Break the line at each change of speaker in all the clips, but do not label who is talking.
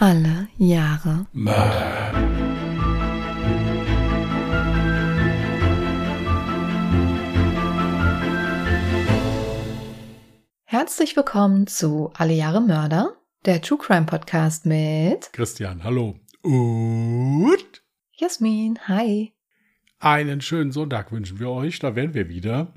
Alle Jahre
Mörder.
Herzlich willkommen zu Alle Jahre Mörder, der True Crime Podcast mit
Christian, hallo. Und
Jasmin. Hi.
einen schönen Sonntag wünschen wir euch. Da wären wir wieder.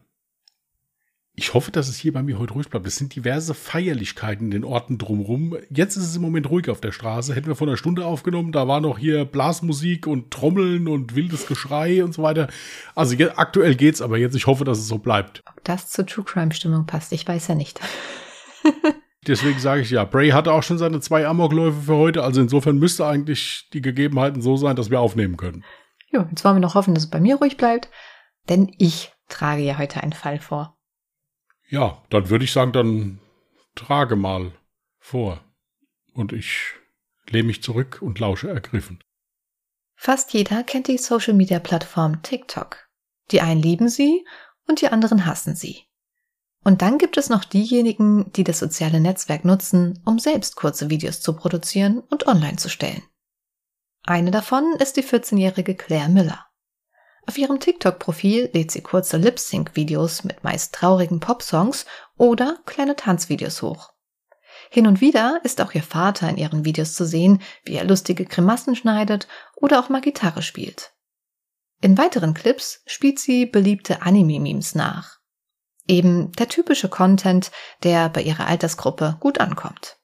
Ich hoffe, dass es hier bei mir heute ruhig bleibt. Es sind diverse Feierlichkeiten in den Orten drumherum. Jetzt ist es im Moment ruhig auf der Straße. Hätten wir vor einer Stunde aufgenommen, da war noch hier Blasmusik und Trommeln und wildes Geschrei und so weiter. Also jetzt, aktuell geht's, aber jetzt, ich hoffe, dass es so bleibt.
Ob das zur True Crime Stimmung passt, ich weiß ja nicht.
Deswegen sage ich ja, Bray hatte auch schon seine zwei Amokläufe für heute. Also insofern müsste eigentlich die Gegebenheiten so sein, dass wir aufnehmen können.
Jo, jetzt wollen wir noch hoffen, dass es bei mir ruhig bleibt, denn ich trage ja heute einen Fall vor.
Ja, dann würde ich sagen, dann trage mal vor. Und ich lehne mich zurück und lausche ergriffen.
Fast jeder kennt die Social Media Plattform TikTok. Die einen lieben sie und die anderen hassen sie. Und dann gibt es noch diejenigen, die das soziale Netzwerk nutzen, um selbst kurze Videos zu produzieren und online zu stellen. Eine davon ist die 14-jährige Claire Miller. Auf ihrem TikTok-Profil lädt sie kurze Lip-Sync-Videos mit meist traurigen Popsongs oder kleine Tanzvideos hoch. Hin und wieder ist auch ihr Vater in ihren Videos zu sehen, wie er lustige Grimassen schneidet oder auch mal Gitarre spielt. In weiteren Clips spielt sie beliebte Anime-Memes nach. Eben der typische Content, der bei ihrer Altersgruppe gut ankommt.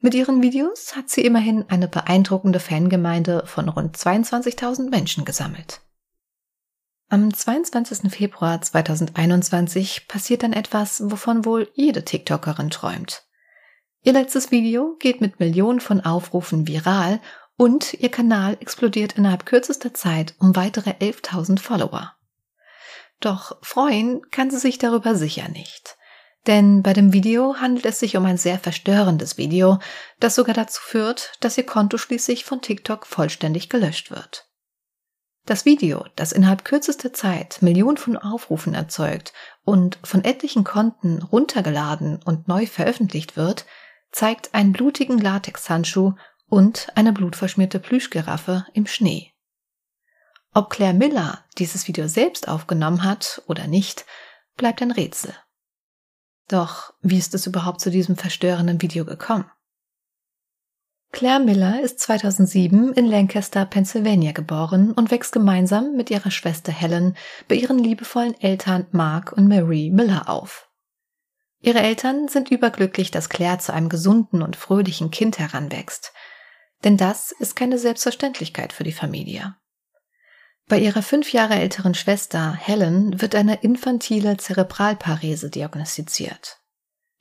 Mit ihren Videos hat sie immerhin eine beeindruckende Fangemeinde von rund 22.000 Menschen gesammelt. Am 22. Februar 2021 passiert dann etwas, wovon wohl jede TikTokerin träumt. Ihr letztes Video geht mit Millionen von Aufrufen viral und ihr Kanal explodiert innerhalb kürzester Zeit um weitere 11.000 Follower. Doch freuen kann sie sich darüber sicher nicht. Denn bei dem Video handelt es sich um ein sehr verstörendes Video, das sogar dazu führt, dass ihr Konto schließlich von TikTok vollständig gelöscht wird. Das Video, das innerhalb kürzester Zeit Millionen von Aufrufen erzeugt und von etlichen Konten runtergeladen und neu veröffentlicht wird, zeigt einen blutigen Latexhandschuh und eine blutverschmierte Plüschgiraffe im Schnee. Ob Claire Miller dieses Video selbst aufgenommen hat oder nicht, bleibt ein Rätsel. Doch wie ist es überhaupt zu diesem verstörenden Video gekommen? Claire Miller ist 2007 in Lancaster, Pennsylvania geboren und wächst gemeinsam mit ihrer Schwester Helen bei ihren liebevollen Eltern Mark und Marie Miller auf. Ihre Eltern sind überglücklich, dass Claire zu einem gesunden und fröhlichen Kind heranwächst. Denn das ist keine Selbstverständlichkeit für die Familie. Bei ihrer fünf Jahre älteren Schwester Helen wird eine infantile Zerebralparese diagnostiziert.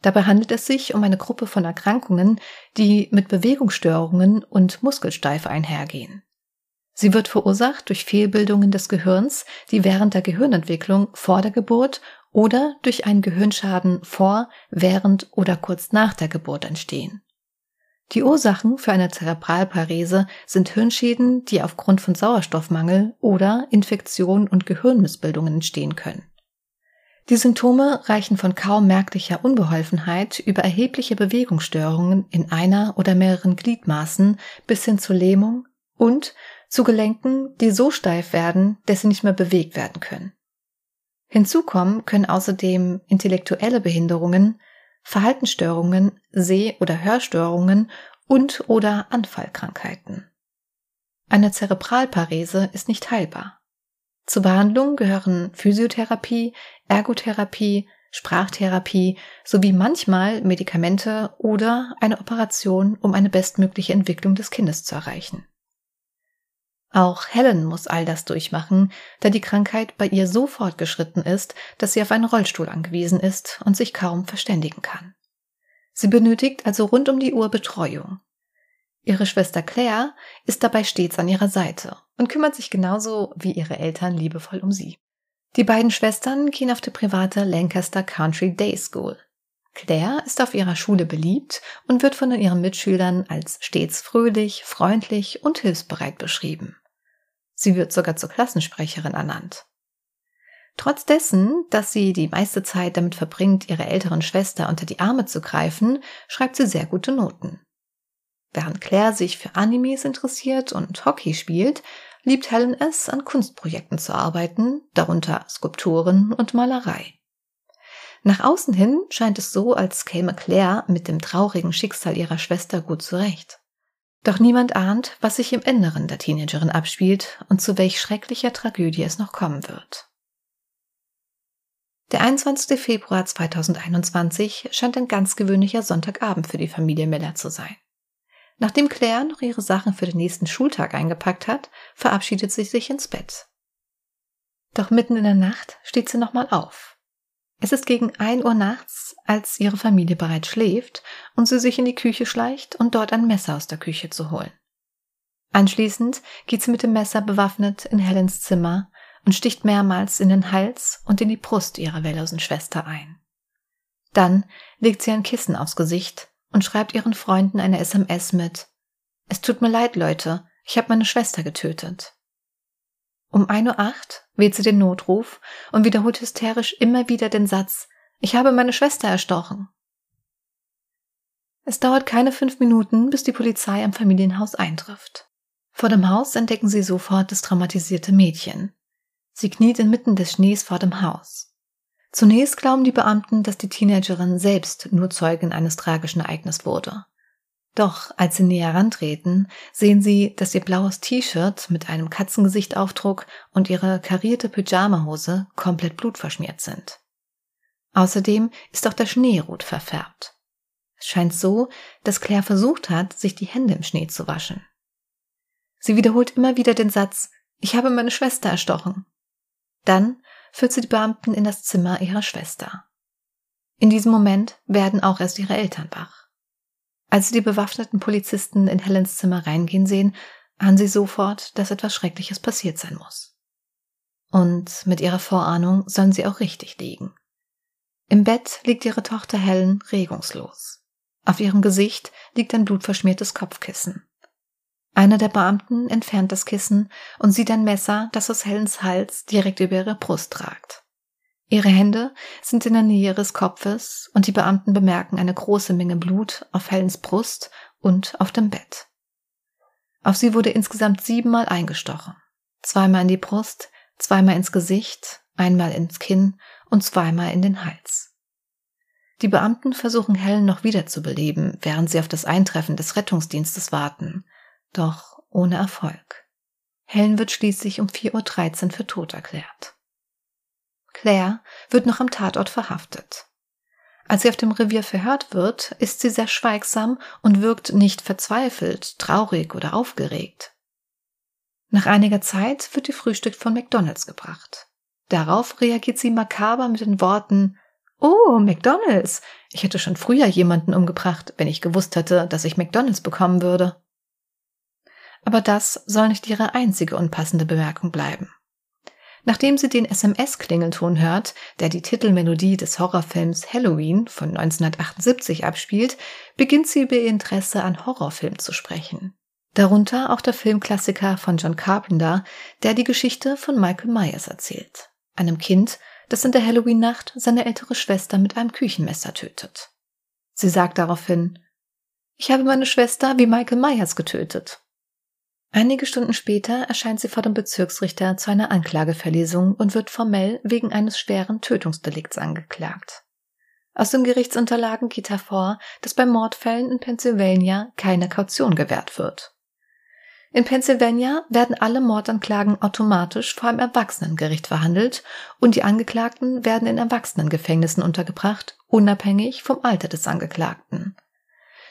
Dabei handelt es sich um eine Gruppe von Erkrankungen, die mit Bewegungsstörungen und Muskelsteife einhergehen. Sie wird verursacht durch Fehlbildungen des Gehirns, die während der Gehirnentwicklung vor der Geburt oder durch einen Gehirnschaden vor, während oder kurz nach der Geburt entstehen. Die Ursachen für eine Zerebralparese sind Hirnschäden, die aufgrund von Sauerstoffmangel oder Infektion und Gehirnmissbildungen entstehen können. Die Symptome reichen von kaum merklicher Unbeholfenheit über erhebliche Bewegungsstörungen in einer oder mehreren Gliedmaßen bis hin zu Lähmung und zu Gelenken, die so steif werden, dass sie nicht mehr bewegt werden können. Hinzu kommen können außerdem intellektuelle Behinderungen, Verhaltensstörungen, Seh- oder Hörstörungen und oder Anfallkrankheiten. Eine Zerebralparese ist nicht heilbar. Zur Behandlung gehören Physiotherapie, Ergotherapie, Sprachtherapie sowie manchmal Medikamente oder eine Operation, um eine bestmögliche Entwicklung des Kindes zu erreichen. Auch Helen muss all das durchmachen, da die Krankheit bei ihr so fortgeschritten ist, dass sie auf einen Rollstuhl angewiesen ist und sich kaum verständigen kann. Sie benötigt also rund um die Uhr Betreuung. Ihre Schwester Claire ist dabei stets an ihrer Seite und kümmert sich genauso wie ihre Eltern liebevoll um sie. Die beiden Schwestern gehen auf die private Lancaster Country Day School. Claire ist auf ihrer Schule beliebt und wird von ihren Mitschülern als stets fröhlich, freundlich und hilfsbereit beschrieben. Sie wird sogar zur Klassensprecherin ernannt. Trotz dessen, dass sie die meiste Zeit damit verbringt, ihre älteren Schwester unter die Arme zu greifen, schreibt sie sehr gute Noten. Während Claire sich für Animes interessiert und Hockey spielt, liebt Helen es, an Kunstprojekten zu arbeiten, darunter Skulpturen und Malerei. Nach außen hin scheint es so, als käme Claire mit dem traurigen Schicksal ihrer Schwester gut zurecht. Doch niemand ahnt, was sich im Inneren der Teenagerin abspielt und zu welch schrecklicher Tragödie es noch kommen wird. Der 21. Februar 2021 scheint ein ganz gewöhnlicher Sonntagabend für die Familie Miller zu sein. Nachdem Claire noch ihre Sachen für den nächsten Schultag eingepackt hat, verabschiedet sie sich ins Bett. Doch mitten in der Nacht steht sie nochmal auf. Es ist gegen ein Uhr nachts, als ihre Familie bereits schläft und sie sich in die Küche schleicht und dort ein Messer aus der Küche zu holen. Anschließend geht sie mit dem Messer bewaffnet in Helens Zimmer und sticht mehrmals in den Hals und in die Brust ihrer wehrlosen Schwester ein. Dann legt sie ein Kissen aufs Gesicht und schreibt ihren Freunden eine SMS mit Es tut mir leid, Leute, ich habe meine Schwester getötet. Um 1.08 Uhr wählt sie den Notruf und wiederholt hysterisch immer wieder den Satz Ich habe meine Schwester erstochen. Es dauert keine fünf Minuten, bis die Polizei am Familienhaus eintrifft. Vor dem Haus entdecken sie sofort das traumatisierte Mädchen. Sie kniet inmitten des Schnees vor dem Haus. Zunächst glauben die Beamten, dass die Teenagerin selbst nur Zeugin eines tragischen Ereignisses wurde. Doch als sie näher rantreten, sehen sie, dass ihr blaues T-Shirt mit einem Katzengesichtaufdruck und ihre karierte Pyjamahose komplett blutverschmiert sind. Außerdem ist auch der Schnee rot verfärbt. Es scheint so, dass Claire versucht hat, sich die Hände im Schnee zu waschen. Sie wiederholt immer wieder den Satz, ich habe meine Schwester erstochen. Dann führt sie die Beamten in das Zimmer ihrer Schwester. In diesem Moment werden auch erst ihre Eltern wach. Als sie die bewaffneten Polizisten in Helens Zimmer reingehen sehen, ahnen sie sofort, dass etwas Schreckliches passiert sein muss. Und mit ihrer Vorahnung sollen sie auch richtig liegen. Im Bett liegt ihre Tochter Helen regungslos. Auf ihrem Gesicht liegt ein blutverschmiertes Kopfkissen. Einer der Beamten entfernt das Kissen und sieht ein Messer, das aus Helens Hals direkt über ihre Brust ragt. Ihre Hände sind in der Nähe ihres Kopfes und die Beamten bemerken eine große Menge Blut auf Helens Brust und auf dem Bett. Auf sie wurde insgesamt siebenmal eingestochen. Zweimal in die Brust, zweimal ins Gesicht, einmal ins Kinn und zweimal in den Hals. Die Beamten versuchen Helen noch wiederzubeleben, während sie auf das Eintreffen des Rettungsdienstes warten, doch ohne Erfolg. Helen wird schließlich um 4.13 Uhr für tot erklärt. Claire wird noch am Tatort verhaftet. Als sie auf dem Revier verhört wird, ist sie sehr schweigsam und wirkt nicht verzweifelt, traurig oder aufgeregt. Nach einiger Zeit wird ihr Frühstück von McDonalds gebracht. Darauf reagiert sie makaber mit den Worten Oh, McDonalds. Ich hätte schon früher jemanden umgebracht, wenn ich gewusst hätte, dass ich McDonalds bekommen würde. Aber das soll nicht ihre einzige unpassende Bemerkung bleiben. Nachdem sie den SMS-Klingelton hört, der die Titelmelodie des Horrorfilms Halloween von 1978 abspielt, beginnt sie über ihr Interesse an Horrorfilmen zu sprechen. Darunter auch der Filmklassiker von John Carpenter, der die Geschichte von Michael Myers erzählt. Einem Kind, das in der Halloween-Nacht seine ältere Schwester mit einem Küchenmesser tötet. Sie sagt daraufhin, ich habe meine Schwester wie Michael Myers getötet. Einige Stunden später erscheint sie vor dem Bezirksrichter zu einer Anklageverlesung und wird formell wegen eines schweren Tötungsdelikts angeklagt. Aus den Gerichtsunterlagen geht hervor, dass bei Mordfällen in Pennsylvania keine Kaution gewährt wird. In Pennsylvania werden alle Mordanklagen automatisch vor einem Erwachsenengericht verhandelt und die Angeklagten werden in Erwachsenengefängnissen untergebracht, unabhängig vom Alter des Angeklagten.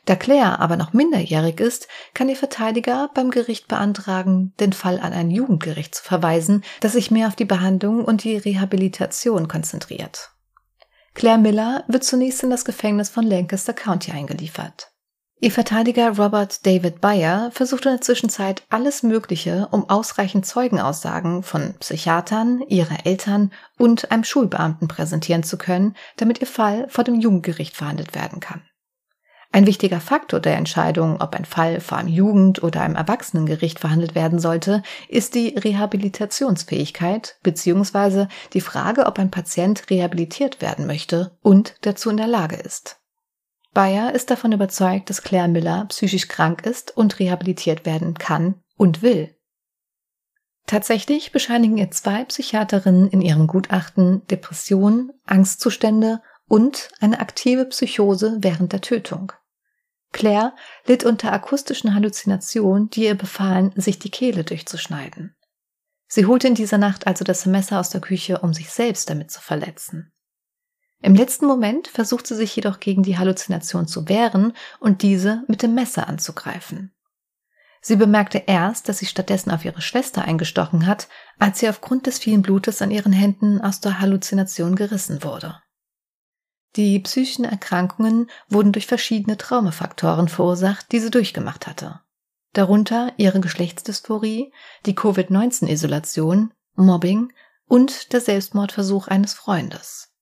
Da Claire aber noch minderjährig ist, kann ihr Verteidiger beim Gericht beantragen, den Fall an ein Jugendgericht zu verweisen, das sich mehr auf die Behandlung und die Rehabilitation konzentriert. Claire Miller wird zunächst in das Gefängnis von Lancaster County eingeliefert. Ihr Verteidiger Robert David Bayer versucht in der Zwischenzeit alles Mögliche, um ausreichend Zeugenaussagen von Psychiatern, ihrer Eltern und einem Schulbeamten präsentieren zu können, damit ihr Fall vor dem Jugendgericht verhandelt werden kann. Ein wichtiger Faktor der Entscheidung, ob ein Fall vor einem Jugend- oder einem Erwachsenengericht verhandelt werden sollte, ist die Rehabilitationsfähigkeit bzw. die Frage, ob ein Patient rehabilitiert werden möchte und dazu in der Lage ist. Bayer ist davon überzeugt, dass Claire Miller psychisch krank ist und rehabilitiert werden kann und will. Tatsächlich bescheinigen ihr zwei Psychiaterinnen in ihrem Gutachten Depressionen, Angstzustände und eine aktive Psychose während der Tötung. Claire litt unter akustischen Halluzinationen, die ihr befahlen, sich die Kehle durchzuschneiden. Sie holte in dieser Nacht also das Messer aus der Küche, um sich selbst damit zu verletzen. Im letzten Moment versucht sie sich jedoch gegen die Halluzination zu wehren und diese mit dem Messer anzugreifen. Sie bemerkte erst, dass sie stattdessen auf ihre Schwester eingestochen hat, als sie aufgrund des vielen Blutes an ihren Händen aus der Halluzination gerissen wurde. Die psychischen Erkrankungen wurden durch verschiedene Traumafaktoren verursacht, die sie durchgemacht hatte. Darunter ihre Geschlechtsdysphorie, die Covid-19-Isolation, Mobbing und der Selbstmordversuch eines Freundes.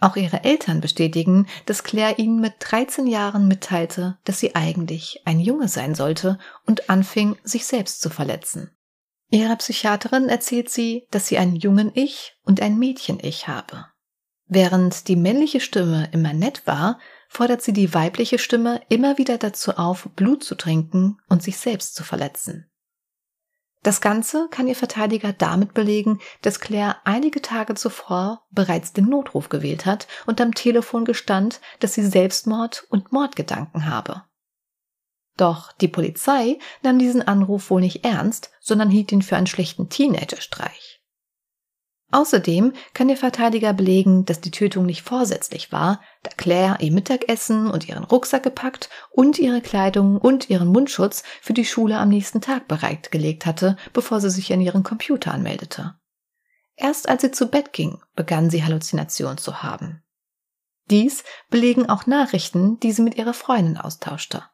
Auch ihre Eltern bestätigen, dass Claire ihnen mit 13 Jahren mitteilte, dass sie eigentlich ein Junge sein sollte und anfing, sich selbst zu verletzen. Ihrer Psychiaterin erzählt sie, dass sie einen jungen Ich und ein Mädchen Ich habe. Während die männliche Stimme immer nett war, fordert sie die weibliche Stimme immer wieder dazu auf, Blut zu trinken und sich selbst zu verletzen. Das Ganze kann ihr Verteidiger damit belegen, dass Claire einige Tage zuvor bereits den Notruf gewählt hat und am Telefon gestand, dass sie Selbstmord und Mordgedanken habe. Doch die Polizei nahm diesen Anruf wohl nicht ernst, sondern hielt ihn für einen schlechten Teenagerstreich. Außerdem kann der Verteidiger belegen, dass die Tötung nicht vorsätzlich war, da Claire ihr Mittagessen und ihren Rucksack gepackt und ihre Kleidung und ihren Mundschutz für die Schule am nächsten Tag bereitgelegt hatte, bevor sie sich an ihren Computer anmeldete. Erst als sie zu Bett ging, begann sie Halluzinationen zu haben. Dies belegen auch Nachrichten, die sie mit ihrer Freundin austauschte.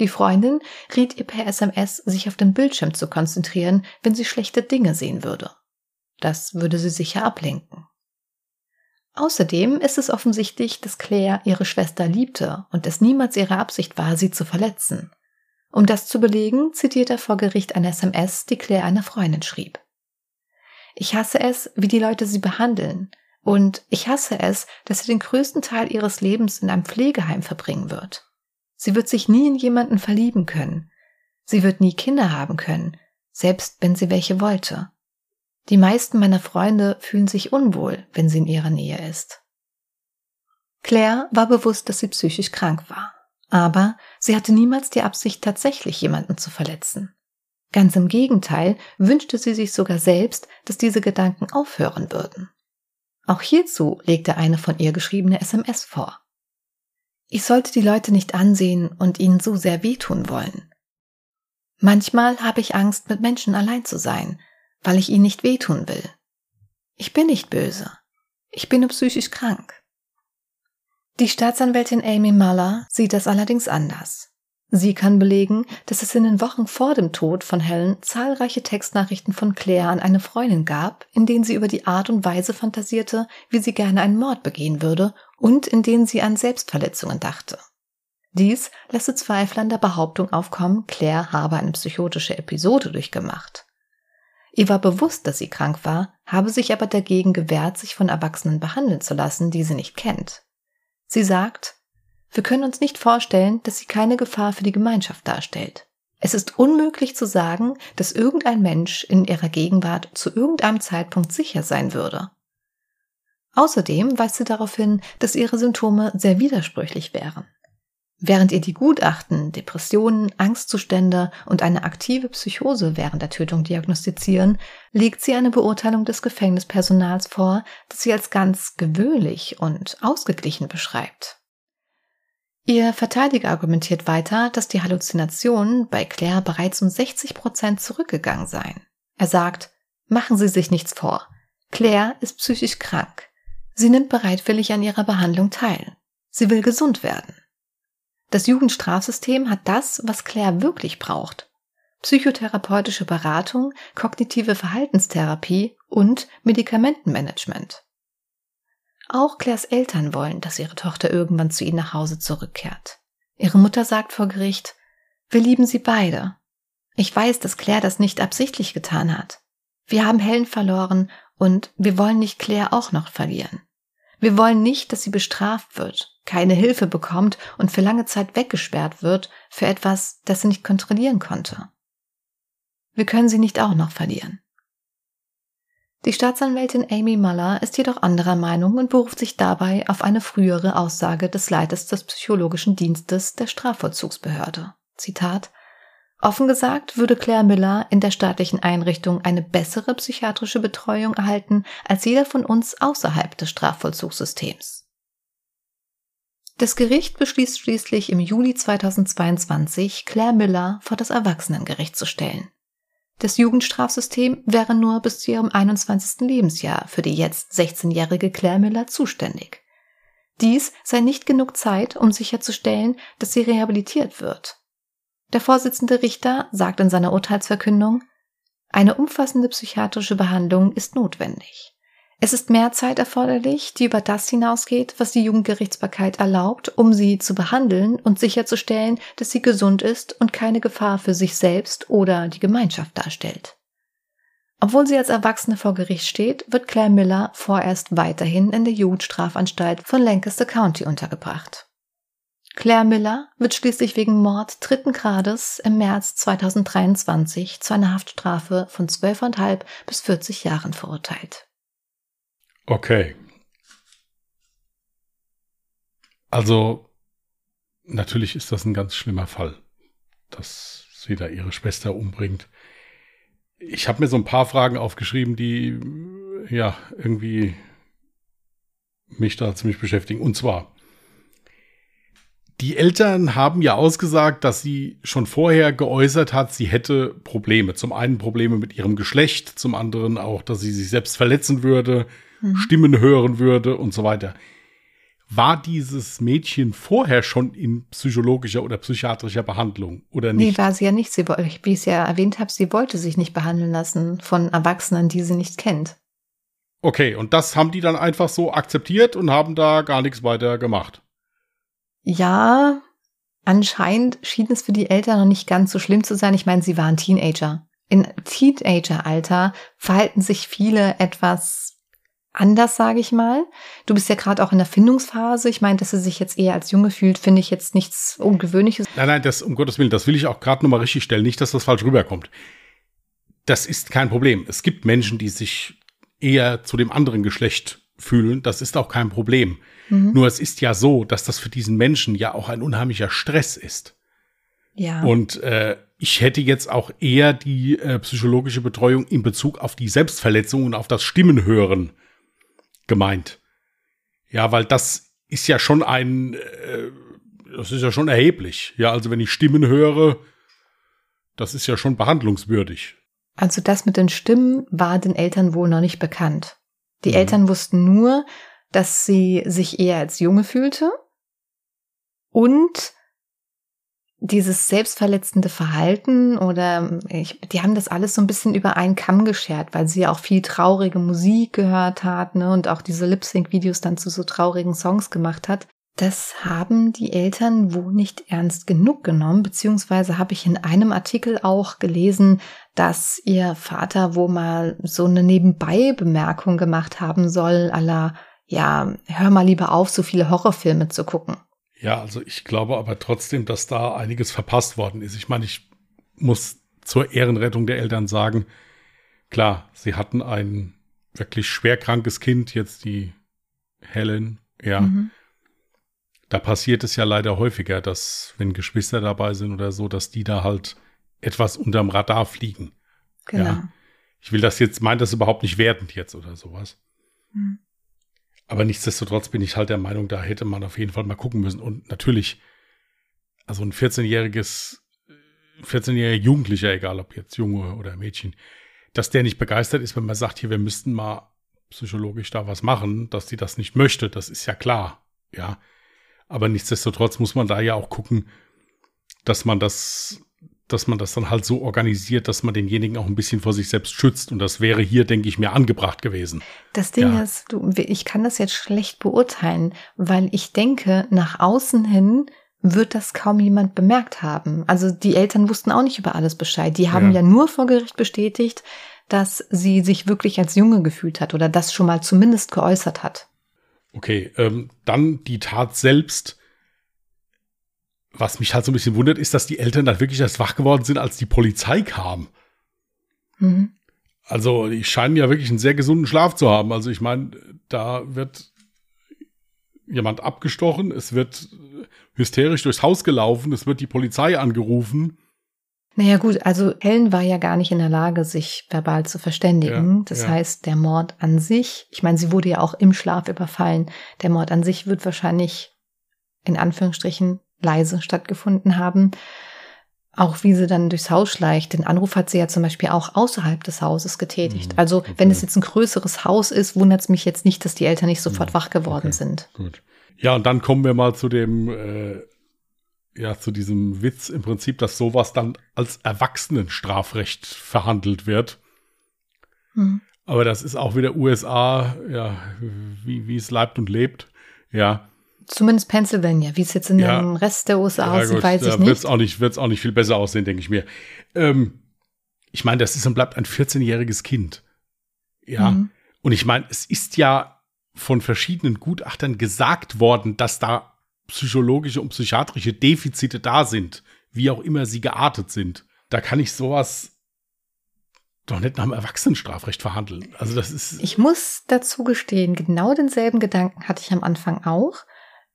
Die Freundin riet ihr per SMS, sich auf den Bildschirm zu konzentrieren, wenn sie schlechte Dinge sehen würde. Das würde sie sicher ablenken. Außerdem ist es offensichtlich, dass Claire ihre Schwester liebte und es niemals ihre Absicht war, sie zu verletzen. Um das zu belegen, zitiert er vor Gericht eine SMS, die Claire einer Freundin schrieb. Ich hasse es, wie die Leute sie behandeln, und ich hasse es, dass sie den größten Teil ihres Lebens in einem Pflegeheim verbringen wird. Sie wird sich nie in jemanden verlieben können. Sie wird nie Kinder haben können, selbst wenn sie welche wollte. Die meisten meiner Freunde fühlen sich unwohl, wenn sie in ihrer Nähe ist. Claire war bewusst, dass sie psychisch krank war. Aber sie hatte niemals die Absicht, tatsächlich jemanden zu verletzen. Ganz im Gegenteil wünschte sie sich sogar selbst, dass diese Gedanken aufhören würden. Auch hierzu legte eine von ihr geschriebene SMS vor. Ich sollte die Leute nicht ansehen und ihnen so sehr wehtun wollen. Manchmal habe ich Angst, mit Menschen allein zu sein, weil ich ihnen nicht wehtun will. Ich bin nicht böse. Ich bin nur psychisch krank. Die Staatsanwältin Amy Muller sieht das allerdings anders. Sie kann belegen, dass es in den Wochen vor dem Tod von Helen zahlreiche Textnachrichten von Claire an eine Freundin gab, in denen sie über die Art und Weise fantasierte, wie sie gerne einen Mord begehen würde und in denen sie an Selbstverletzungen dachte. Dies lässt Zweifel an der Behauptung aufkommen, Claire habe eine psychotische Episode durchgemacht. Ihr war bewusst, dass sie krank war, habe sich aber dagegen gewehrt, sich von Erwachsenen behandeln zu lassen, die sie nicht kennt. Sie sagt, wir können uns nicht vorstellen, dass sie keine Gefahr für die Gemeinschaft darstellt. Es ist unmöglich zu sagen, dass irgendein Mensch in ihrer Gegenwart zu irgendeinem Zeitpunkt sicher sein würde. Außerdem weist sie darauf hin, dass ihre Symptome sehr widersprüchlich wären. Während ihr die Gutachten Depressionen, Angstzustände und eine aktive Psychose während der Tötung diagnostizieren, legt sie eine Beurteilung des Gefängnispersonals vor, das sie als ganz gewöhnlich und ausgeglichen beschreibt. Ihr Verteidiger argumentiert weiter, dass die Halluzinationen bei Claire bereits um 60 Prozent zurückgegangen seien. Er sagt, machen Sie sich nichts vor. Claire ist psychisch krank. Sie nimmt bereitwillig an ihrer Behandlung teil. Sie will gesund werden. Das Jugendstrafsystem hat das, was Claire wirklich braucht. Psychotherapeutische Beratung, kognitive Verhaltenstherapie und Medikamentenmanagement. Auch Claires Eltern wollen, dass ihre Tochter irgendwann zu ihnen nach Hause zurückkehrt. Ihre Mutter sagt vor Gericht, wir lieben sie beide. Ich weiß, dass Claire das nicht absichtlich getan hat. Wir haben Helen verloren und wir wollen nicht Claire auch noch verlieren. Wir wollen nicht, dass sie bestraft wird, keine Hilfe bekommt und für lange Zeit weggesperrt wird für etwas, das sie nicht kontrollieren konnte. Wir können sie nicht auch noch verlieren. Die Staatsanwältin Amy Muller ist jedoch anderer Meinung und beruft sich dabei auf eine frühere Aussage des Leiters des psychologischen Dienstes der Strafvollzugsbehörde. Zitat Offen gesagt würde Claire Miller in der staatlichen Einrichtung eine bessere psychiatrische Betreuung erhalten als jeder von uns außerhalb des Strafvollzugssystems. Das Gericht beschließt schließlich im Juli 2022, Claire Miller vor das Erwachsenengericht zu stellen. Das Jugendstrafsystem wäre nur bis zu ihrem 21. Lebensjahr für die jetzt 16-jährige Claire Miller zuständig. Dies sei nicht genug Zeit, um sicherzustellen, dass sie rehabilitiert wird. Der Vorsitzende Richter sagt in seiner Urteilsverkündung, eine umfassende psychiatrische Behandlung ist notwendig. Es ist mehr Zeit erforderlich, die über das hinausgeht, was die Jugendgerichtsbarkeit erlaubt, um sie zu behandeln und sicherzustellen, dass sie gesund ist und keine Gefahr für sich selbst oder die Gemeinschaft darstellt. Obwohl sie als Erwachsene vor Gericht steht, wird Claire Miller vorerst weiterhin in der Jugendstrafanstalt von Lancaster County untergebracht. Claire Miller wird schließlich wegen Mord dritten Grades im März 2023 zu einer Haftstrafe von 12,5 bis 40 Jahren verurteilt.
Okay. Also, natürlich ist das ein ganz schlimmer Fall, dass sie da ihre Schwester umbringt. Ich habe mir so ein paar Fragen aufgeschrieben, die ja irgendwie mich da ziemlich beschäftigen. Und zwar, die Eltern haben ja ausgesagt, dass sie schon vorher geäußert hat, sie hätte Probleme. Zum einen Probleme mit ihrem Geschlecht, zum anderen auch, dass sie sich selbst verletzen würde, mhm. Stimmen hören würde und so weiter. War dieses Mädchen vorher schon in psychologischer oder psychiatrischer Behandlung oder nicht?
Nee, war sie ja nicht. Sie, wie ich es ja erwähnt habe, sie wollte sich nicht behandeln lassen von Erwachsenen, die sie nicht kennt.
Okay, und das haben die dann einfach so akzeptiert und haben da gar nichts weiter gemacht.
Ja, anscheinend schien es für die Eltern noch nicht ganz so schlimm zu sein. Ich meine, sie waren Teenager. In Teenager-Alter verhalten sich viele etwas anders, sage ich mal. Du bist ja gerade auch in der Findungsphase. Ich meine, dass sie sich jetzt eher als Junge fühlt, finde ich jetzt nichts Ungewöhnliches.
Nein, nein, das um Gottes Willen, das will ich auch gerade nochmal richtig stellen. Nicht, dass das falsch rüberkommt. Das ist kein Problem. Es gibt Menschen, die sich eher zu dem anderen Geschlecht fühlen. Das ist auch kein Problem. Mhm. Nur es ist ja so, dass das für diesen Menschen ja auch ein unheimlicher Stress ist.
Ja.
Und äh, ich hätte jetzt auch eher die äh, psychologische Betreuung in Bezug auf die Selbstverletzung und auf das Stimmenhören gemeint. Ja, weil das ist ja schon ein, äh, das ist ja schon erheblich. Ja, also wenn ich Stimmen höre, das ist ja schon behandlungswürdig.
Also das mit den Stimmen war den Eltern wohl noch nicht bekannt. Die mhm. Eltern wussten nur, dass sie sich eher als Junge fühlte und dieses selbstverletzende Verhalten oder ich, die haben das alles so ein bisschen über einen Kamm geschert, weil sie auch viel traurige Musik gehört hat ne, und auch diese Lip-Sync-Videos dann zu so traurigen Songs gemacht hat. Das haben die Eltern wohl nicht ernst genug genommen, beziehungsweise habe ich in einem Artikel auch gelesen, dass ihr Vater wohl mal so eine Nebenbei-Bemerkung gemacht haben soll, aller ja, hör mal lieber auf, so viele Horrorfilme zu gucken.
Ja, also ich glaube aber trotzdem, dass da einiges verpasst worden ist. Ich meine, ich muss zur Ehrenrettung der Eltern sagen, klar, sie hatten ein wirklich schwerkrankes Kind, jetzt die Helen, ja. Mhm. Da passiert es ja leider häufiger, dass, wenn Geschwister dabei sind oder so, dass die da halt etwas unterm Radar fliegen. Genau. Ja. Ich will das jetzt, meint das überhaupt nicht wertend jetzt oder sowas. Mhm. Aber nichtsdestotrotz bin ich halt der Meinung, da hätte man auf jeden Fall mal gucken müssen. Und natürlich, also ein 14-jähriges, 14-jähriger Jugendlicher, egal ob jetzt Junge oder Mädchen, dass der nicht begeistert ist, wenn man sagt, hier, wir müssten mal psychologisch da was machen, dass die das nicht möchte, das ist ja klar, ja. Aber nichtsdestotrotz muss man da ja auch gucken, dass man das dass man das dann halt so organisiert, dass man denjenigen auch ein bisschen vor sich selbst schützt. Und das wäre hier, denke ich, mir angebracht gewesen.
Das Ding ja. ist, du, ich kann das jetzt schlecht beurteilen, weil ich denke, nach außen hin wird das kaum jemand bemerkt haben. Also die Eltern wussten auch nicht über alles Bescheid. Die haben ja, ja nur vor Gericht bestätigt, dass sie sich wirklich als Junge gefühlt hat oder das schon mal zumindest geäußert hat.
Okay, ähm, dann die Tat selbst. Was mich halt so ein bisschen wundert, ist, dass die Eltern dann wirklich erst wach geworden sind, als die Polizei kam. Mhm. Also, die scheinen ja wirklich einen sehr gesunden Schlaf zu haben. Also, ich meine, da wird jemand abgestochen, es wird hysterisch durchs Haus gelaufen, es wird die Polizei angerufen.
Naja gut, also Helen war ja gar nicht in der Lage, sich verbal zu verständigen. Ja, das ja. heißt, der Mord an sich, ich meine, sie wurde ja auch im Schlaf überfallen, der Mord an sich wird wahrscheinlich in Anführungsstrichen leise stattgefunden haben. Auch wie sie dann durchs Haus schleicht. Den Anruf hat sie ja zum Beispiel auch außerhalb des Hauses getätigt. Mhm, also okay. wenn es jetzt ein größeres Haus ist, wundert es mich jetzt nicht, dass die Eltern nicht sofort mhm, wach geworden okay, sind.
Gut. Ja, und dann kommen wir mal zu dem, äh, ja, zu diesem Witz im Prinzip, dass sowas dann als Erwachsenenstrafrecht verhandelt wird. Mhm. Aber das ist auch wieder USA, ja, wie, wie es leibt und lebt. Ja.
Zumindest Pennsylvania. Wie es jetzt in ja. dem Rest der USA ja, aussieht, weiß ich nicht.
Wird's auch nicht. Wird es auch nicht viel besser aussehen, denke ich mir. Ähm, ich meine, das ist und bleibt ein 14-jähriges Kind. Ja. Mhm. Und ich meine, es ist ja von verschiedenen Gutachtern gesagt worden, dass da psychologische und psychiatrische Defizite da sind, wie auch immer sie geartet sind. Da kann ich sowas doch nicht nach dem Erwachsenenstrafrecht verhandeln. Also das ist.
Ich muss dazu gestehen, genau denselben Gedanken hatte ich am Anfang auch.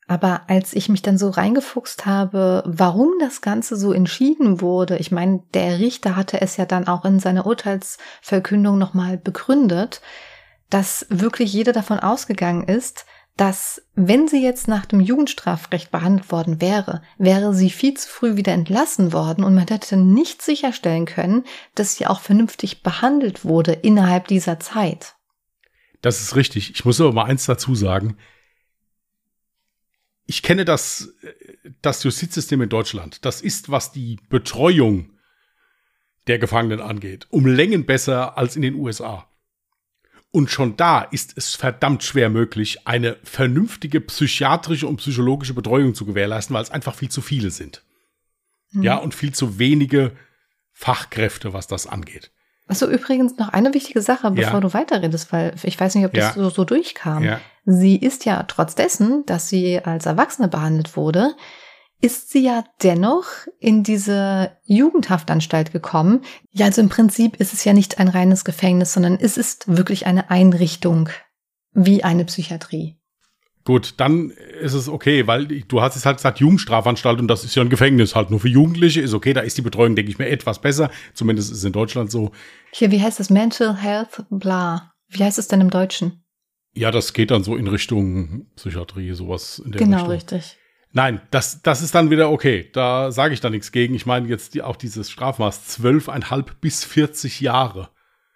Aber als ich mich dann so reingefuchst habe, warum das Ganze so entschieden wurde, ich meine, der Richter hatte es ja dann auch in seiner Urteilsverkündung nochmal begründet, dass wirklich jeder davon ausgegangen ist, dass wenn sie jetzt nach dem Jugendstrafrecht behandelt worden wäre, wäre sie viel zu früh wieder entlassen worden und man hätte nicht sicherstellen können, dass sie auch vernünftig behandelt wurde innerhalb dieser Zeit.
Das ist richtig. Ich muss aber mal eins dazu sagen. Ich kenne das, das Justizsystem in Deutschland. Das ist, was die Betreuung der Gefangenen angeht, um Längen besser als in den USA. Und schon da ist es verdammt schwer möglich, eine vernünftige psychiatrische und psychologische Betreuung zu gewährleisten, weil es einfach viel zu viele sind. Mhm. Ja, und viel zu wenige Fachkräfte, was das angeht.
Also übrigens noch eine wichtige Sache, bevor ja. du weiterredest, weil ich weiß nicht, ob das ja. so, so durchkam. Ja. Sie ist ja trotz dessen, dass sie als Erwachsene behandelt wurde, ist sie ja dennoch in diese Jugendhaftanstalt gekommen. Ja, also im Prinzip ist es ja nicht ein reines Gefängnis, sondern es ist wirklich eine Einrichtung wie eine Psychiatrie.
Gut, dann ist es okay, weil du hast es halt gesagt, Jugendstrafanstalt und das ist ja ein Gefängnis halt nur für Jugendliche, ist okay, da ist die Betreuung, denke ich mir, etwas besser. Zumindest ist es in Deutschland so.
Hier, wie heißt das? Mental Health, bla. Wie heißt es denn im Deutschen?
Ja, das geht dann so in Richtung Psychiatrie, sowas in
der genau, Richtung. Genau, richtig.
Nein, das, das ist dann wieder okay. Da sage ich da nichts gegen. Ich meine jetzt die, auch dieses Strafmaß zwölfeinhalb bis 40 Jahre.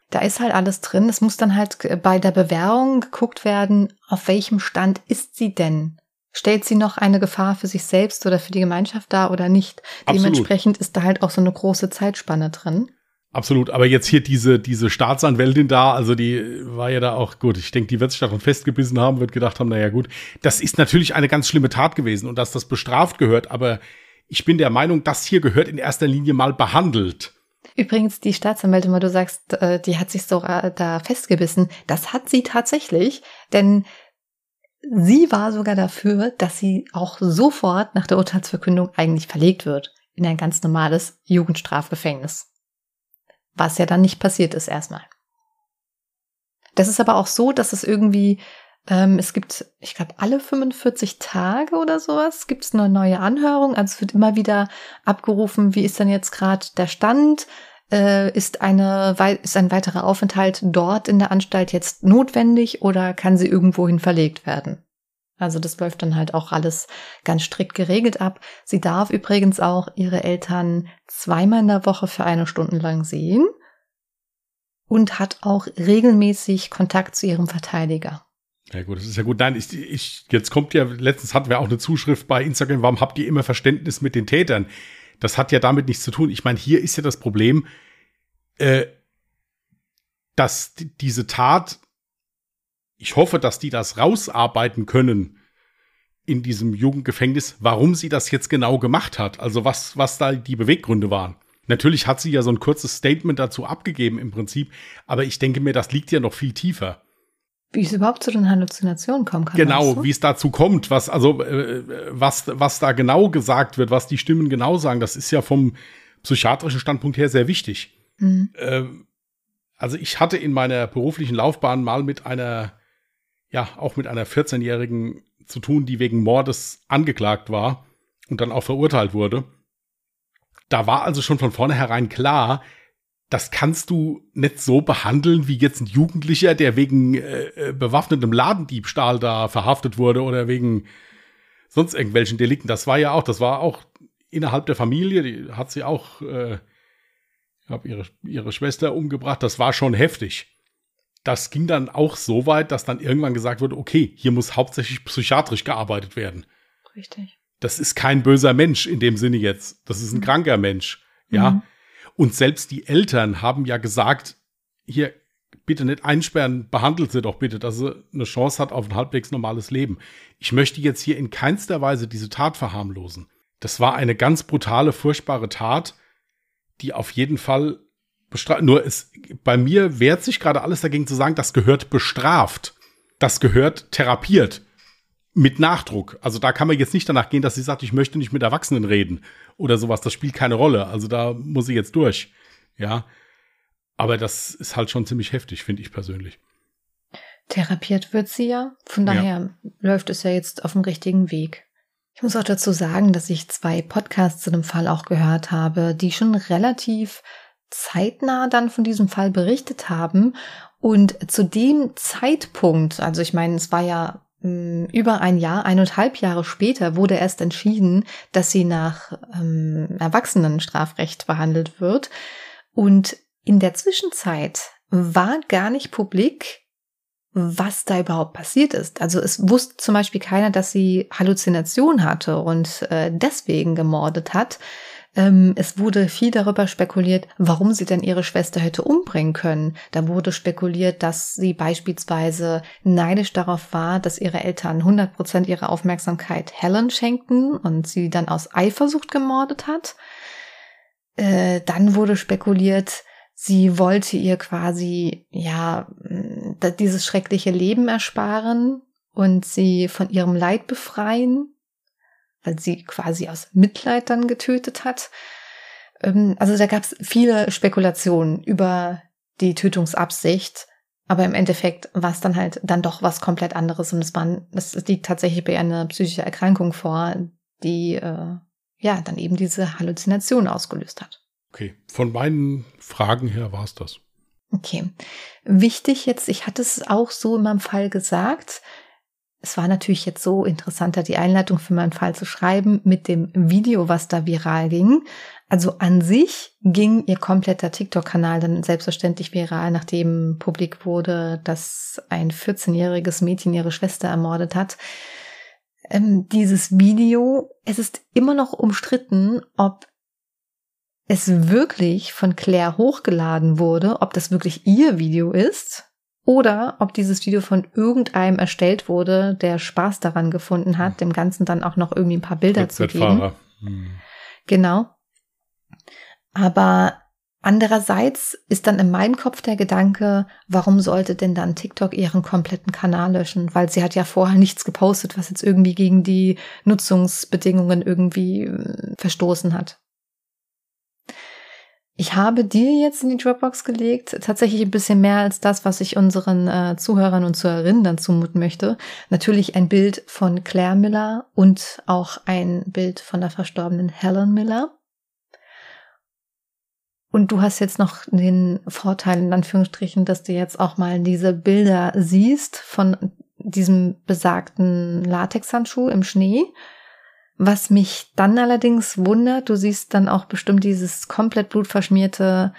Da ist halt alles drin. Es muss dann halt bei der Bewährung geguckt werden, auf welchem Stand ist sie denn? Stellt sie noch eine Gefahr für sich selbst oder für die Gemeinschaft dar oder nicht? Absolut. Dementsprechend ist da halt auch so eine große Zeitspanne drin.
Absolut, aber jetzt hier diese, diese Staatsanwältin da, also die war ja da auch gut. Ich denke, die wird sich daran festgebissen haben, wird gedacht haben, naja gut, das ist natürlich eine ganz schlimme Tat gewesen und dass das bestraft gehört, aber ich bin der Meinung, das hier gehört in erster Linie mal behandelt.
Übrigens, die Staatsanwältin, weil du sagst, äh, die hat sich so da festgebissen, das hat sie tatsächlich, denn sie war sogar dafür, dass sie auch sofort nach der Urteilsverkündung eigentlich verlegt wird in ein ganz normales Jugendstrafgefängnis was ja dann nicht passiert ist erstmal. Das ist aber auch so, dass es irgendwie, ähm, es gibt, ich glaube, alle 45 Tage oder sowas gibt es eine neue Anhörung. Also es wird immer wieder abgerufen, wie ist denn jetzt gerade der Stand? Äh, ist, eine, ist ein weiterer Aufenthalt dort in der Anstalt jetzt notwendig oder kann sie irgendwohin verlegt werden? Also das läuft dann halt auch alles ganz strikt geregelt ab. Sie darf übrigens auch ihre Eltern zweimal in der Woche für eine Stunde lang sehen und hat auch regelmäßig Kontakt zu ihrem Verteidiger.
Ja gut, das ist ja gut. Nein, ich, ich, jetzt kommt ja, letztens hatten wir auch eine Zuschrift bei Instagram, warum habt ihr immer Verständnis mit den Tätern? Das hat ja damit nichts zu tun. Ich meine, hier ist ja das Problem, äh, dass diese Tat ich hoffe, dass die das rausarbeiten können in diesem Jugendgefängnis, warum sie das jetzt genau gemacht hat. Also was, was da die Beweggründe waren. Natürlich hat sie ja so ein kurzes Statement dazu abgegeben im Prinzip, aber ich denke mir, das liegt ja noch viel tiefer.
Wie es überhaupt zu den Halluzinationen kommen kann.
Genau, wie es dazu kommt, was also äh, was was da genau gesagt wird, was die Stimmen genau sagen, das ist ja vom psychiatrischen Standpunkt her sehr wichtig. Mhm. Ähm, also ich hatte in meiner beruflichen Laufbahn mal mit einer ja auch mit einer 14-jährigen zu tun, die wegen Mordes angeklagt war und dann auch verurteilt wurde. Da war also schon von vornherein klar, das kannst du nicht so behandeln wie jetzt ein Jugendlicher, der wegen äh, äh, bewaffnetem Ladendiebstahl da verhaftet wurde oder wegen sonst irgendwelchen Delikten. Das war ja auch, das war auch innerhalb der Familie, die hat sie auch, äh, hab ihre, ihre Schwester umgebracht, das war schon heftig. Das ging dann auch so weit, dass dann irgendwann gesagt wurde, okay, hier muss hauptsächlich psychiatrisch gearbeitet werden.
Richtig.
Das ist kein böser Mensch in dem Sinne jetzt. Das ist ein mhm. kranker Mensch. Ja. Mhm. Und selbst die Eltern haben ja gesagt, hier, bitte nicht einsperren, behandelt sie doch bitte, dass sie eine Chance hat auf ein halbwegs normales Leben. Ich möchte jetzt hier in keinster Weise diese Tat verharmlosen. Das war eine ganz brutale, furchtbare Tat, die auf jeden Fall bestraft. Nur es, bei mir wehrt sich gerade alles dagegen zu sagen, das gehört bestraft. Das gehört therapiert mit Nachdruck. Also da kann man jetzt nicht danach gehen, dass sie sagt, ich möchte nicht mit Erwachsenen reden oder sowas. Das spielt keine Rolle. Also da muss sie jetzt durch. Ja. Aber das ist halt schon ziemlich heftig, finde ich persönlich.
Therapiert wird sie ja. Von daher ja. läuft es ja jetzt auf dem richtigen Weg. Ich muss auch dazu sagen, dass ich zwei Podcasts zu dem Fall auch gehört habe, die schon relativ zeitnah dann von diesem Fall berichtet haben. Und zu dem Zeitpunkt, also ich meine, es war ja über ein Jahr, eineinhalb Jahre später wurde erst entschieden, dass sie nach ähm, Erwachsenenstrafrecht behandelt wird. Und in der Zwischenzeit war gar nicht publik, was da überhaupt passiert ist. Also es wusste zum Beispiel keiner, dass sie Halluzination hatte und äh, deswegen gemordet hat. Ähm, es wurde viel darüber spekuliert, warum sie denn ihre Schwester hätte umbringen können. Da wurde spekuliert, dass sie beispielsweise neidisch darauf war, dass ihre Eltern 100 Prozent ihrer Aufmerksamkeit Helen schenkten und sie dann aus Eifersucht gemordet hat. Äh, dann wurde spekuliert, sie wollte ihr quasi, ja, dieses schreckliche Leben ersparen und sie von ihrem Leid befreien weil sie quasi aus Mitleid dann getötet hat. Ähm, also da gab es viele Spekulationen über die Tötungsabsicht. Aber im Endeffekt war es dann halt dann doch was komplett anderes und es war, das liegt tatsächlich bei einer psychischen Erkrankung vor, die äh, ja dann eben diese Halluzination ausgelöst hat.
Okay, von meinen Fragen her war es das.
Okay, wichtig jetzt, ich hatte es auch so in meinem Fall gesagt, es war natürlich jetzt so interessanter, die Einleitung für meinen Fall zu schreiben mit dem Video, was da viral ging. Also an sich ging ihr kompletter TikTok-Kanal dann selbstverständlich viral, nachdem publik wurde, dass ein 14-jähriges Mädchen ihre Schwester ermordet hat. Ähm, dieses Video, es ist immer noch umstritten, ob es wirklich von Claire hochgeladen wurde, ob das wirklich ihr Video ist oder ob dieses Video von irgendeinem erstellt wurde, der Spaß daran gefunden hat, dem Ganzen dann auch noch irgendwie ein paar Bilder zu geben. Hm. Genau. Aber andererseits ist dann in meinem Kopf der Gedanke, warum sollte denn dann TikTok ihren kompletten Kanal löschen? Weil sie hat ja vorher nichts gepostet, was jetzt irgendwie gegen die Nutzungsbedingungen irgendwie äh, verstoßen hat. Ich habe dir jetzt in die Dropbox gelegt, tatsächlich ein bisschen mehr als das, was ich unseren äh, Zuhörern und Zuhörerinnen dann zumuten möchte. Natürlich ein Bild von Claire Miller und auch ein Bild von der verstorbenen Helen Miller. Und du hast jetzt noch den Vorteil, in Anführungsstrichen, dass du jetzt auch mal diese Bilder siehst von diesem besagten Latexhandschuh im Schnee was mich dann allerdings wundert, du siehst dann auch bestimmt dieses komplett blutverschmierte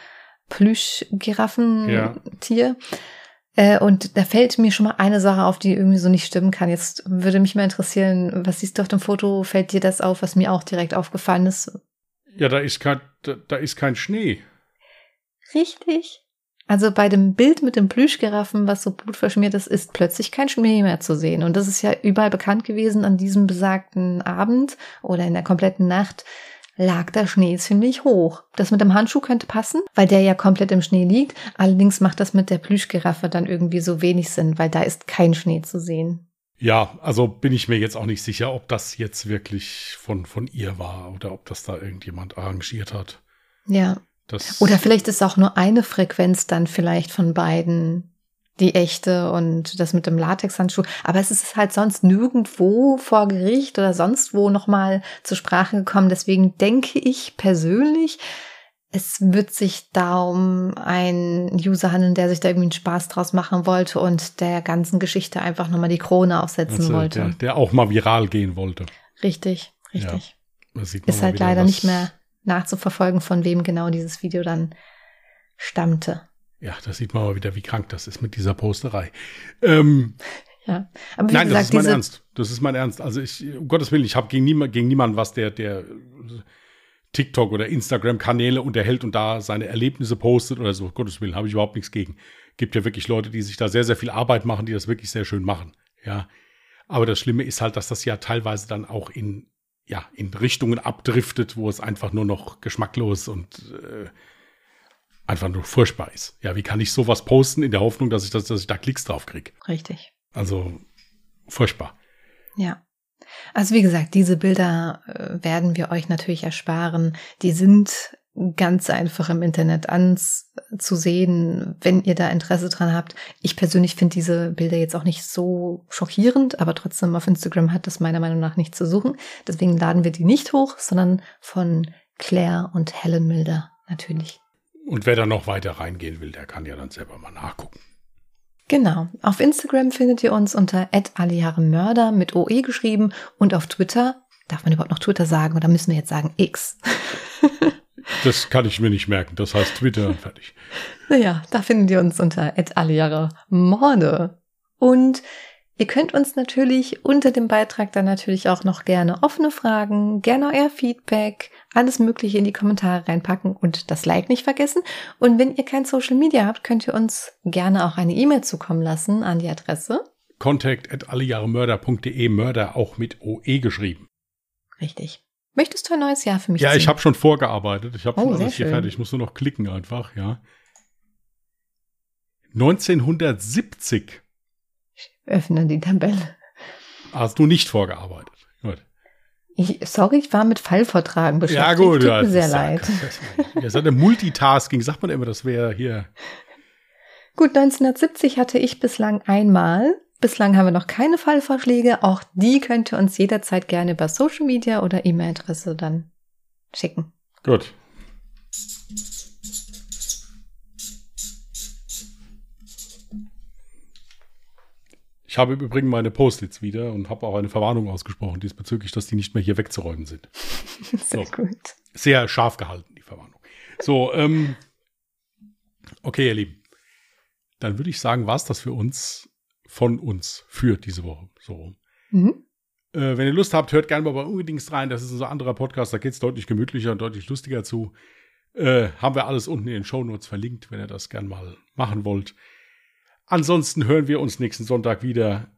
Plüsch-Giraffentier. Ja. Äh, und da fällt mir schon mal eine Sache auf, die irgendwie so nicht stimmen kann. Jetzt würde mich mal interessieren, was siehst du auf dem Foto? Fällt dir das auf, was mir auch direkt aufgefallen ist?
Ja, da ist kein, da, da ist kein Schnee.
Richtig. Also bei dem Bild mit dem Plüschgiraffen, was so blutverschmiert ist, ist plötzlich kein Schnee mehr zu sehen. Und das ist ja überall bekannt gewesen an diesem besagten Abend oder in der kompletten Nacht lag der Schnee ziemlich hoch. Das mit dem Handschuh könnte passen, weil der ja komplett im Schnee liegt. Allerdings macht das mit der Plüschgiraffe dann irgendwie so wenig Sinn, weil da ist kein Schnee zu sehen.
Ja, also bin ich mir jetzt auch nicht sicher, ob das jetzt wirklich von, von ihr war oder ob das da irgendjemand arrangiert hat.
Ja.
Das
Oder vielleicht ist auch nur eine Frequenz dann vielleicht von beiden die echte und das mit dem Latexhandschuh. Aber es ist halt sonst nirgendwo vor Gericht oder sonst wo nochmal zur Sprache gekommen. Deswegen denke ich persönlich, es wird sich da um einen User handeln, der sich da irgendwie einen Spaß draus machen wollte und der ganzen Geschichte einfach nochmal die Krone aufsetzen
also
wollte.
Der, der auch mal viral gehen wollte.
Richtig, richtig.
Man
Ist halt leider
was-
nicht mehr nachzuverfolgen, von wem genau dieses Video dann stammte.
Ja, da sieht man mal wieder, wie krank das ist mit dieser Posterei. Ähm,
Ja, aber wie
Nein, das
gesagt,
ist mein Ernst. Das ist mein Ernst. Also ich, um Gottes Willen, ich habe gegen, niemand, gegen niemanden was, der, der TikTok oder Instagram-Kanäle unterhält und da seine Erlebnisse postet oder so. Um Gottes Willen, habe ich überhaupt nichts gegen. Gibt ja wirklich Leute, die sich da sehr, sehr viel Arbeit machen, die das wirklich sehr schön machen. Ja. Aber das Schlimme ist halt, dass das ja teilweise dann auch in, ja, in Richtungen abdriftet, wo es einfach nur noch geschmacklos und äh, einfach nur furchtbar ist. Ja, wie kann ich sowas posten in der Hoffnung, dass ich, das, dass ich da Klicks drauf kriege?
richtig.
Also furchtbar.
Ja. Also wie gesagt, diese Bilder äh, werden wir euch natürlich ersparen. Die sind ganz einfach im Internet anzusehen, wenn ihr da Interesse dran habt. Ich persönlich finde diese Bilder jetzt auch nicht so schockierend, aber trotzdem auf Instagram hat das meiner Meinung nach nichts zu suchen. Deswegen laden wir die nicht hoch, sondern von Claire und Helen Milder natürlich.
Und wer da noch weiter reingehen will, der kann ja dann selber mal nachgucken.
Genau. Auf Instagram findet ihr uns unter @aliaremörder mit OE geschrieben und auf Twitter. Darf man überhaupt noch Twitter sagen oder müssen wir jetzt sagen X?
Das kann ich mir nicht merken. Das heißt Twitter, fertig.
Naja, da findet ihr uns unter @aliaremorde. Und ihr könnt uns natürlich unter dem Beitrag dann natürlich auch noch gerne offene Fragen, gerne euer Feedback, alles Mögliche in die Kommentare reinpacken und das Like nicht vergessen. Und wenn ihr kein Social Media habt, könnt ihr uns gerne auch eine E-Mail zukommen lassen an die Adresse.
Contact at allejahremörder.de, Mörder auch mit OE geschrieben.
Richtig. Möchtest du ein neues Jahr für mich
Ja,
ziehen?
ich habe schon vorgearbeitet. Ich habe
Oh,
schon alles hier
schön.
fertig. Ich muss nur noch klicken einfach, ja. 1970
Öffne die Tabelle.
hast du nicht vorgearbeitet. Gut.
Ich, sorry, ich war mit Fallvortragen beschäftigt.
Ja, gut.
Tut
ja,
mir sehr
ist ja-
leid.
Das, das, Multitasking, sagt man immer, das wäre hier.
Gut, 1970 hatte ich bislang einmal. Bislang haben wir noch keine Fallvorschläge. Auch die könnt ihr uns jederzeit gerne über Social Media oder E-Mail-Adresse dann schicken.
Gut. Ich habe im Übrigen meine Post-its wieder und habe auch eine Verwarnung ausgesprochen diesbezüglich, dass die nicht mehr hier wegzuräumen sind.
Sehr
So.
gut.
Sehr scharf gehalten, die Verwarnung. So, ähm, okay, ihr Lieben. Dann würde ich sagen, war es das für uns, von uns, für diese Woche. So rum.
Mhm.
Äh, wenn ihr Lust habt, hört gerne mal bei Unbedingt rein. Das ist unser anderer Podcast. Da geht es deutlich gemütlicher und deutlich lustiger zu. Äh, haben wir alles unten in den Shownotes verlinkt, wenn ihr das gerne mal machen wollt. Ansonsten hören wir uns nächsten Sonntag wieder.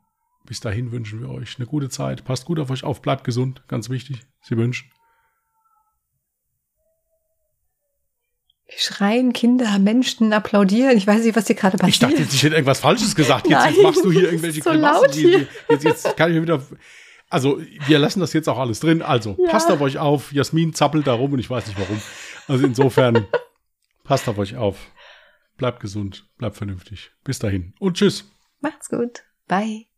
Bis dahin wünschen wir euch eine gute Zeit. Passt gut auf euch auf, bleibt gesund. Ganz wichtig. Sie wünschen.
Schreien Kinder, Menschen applaudieren. Ich weiß nicht, was hier gerade passiert.
Ich dachte jetzt, ich hätte irgendwas Falsches gesagt. Jetzt,
Nein,
jetzt machst du hier irgendwelche
so
Grimassen, die-
hier.
Jetzt, jetzt kann ich mir wieder. Also, wir lassen das jetzt auch alles drin. Also,
Ja.
passt auf euch auf. Jasmin zappelt da rum und ich weiß nicht warum. Also, insofern, passt auf euch auf. Bleibt gesund, bleibt vernünftig. Bis dahin und tschüss.
Macht's gut. Bye.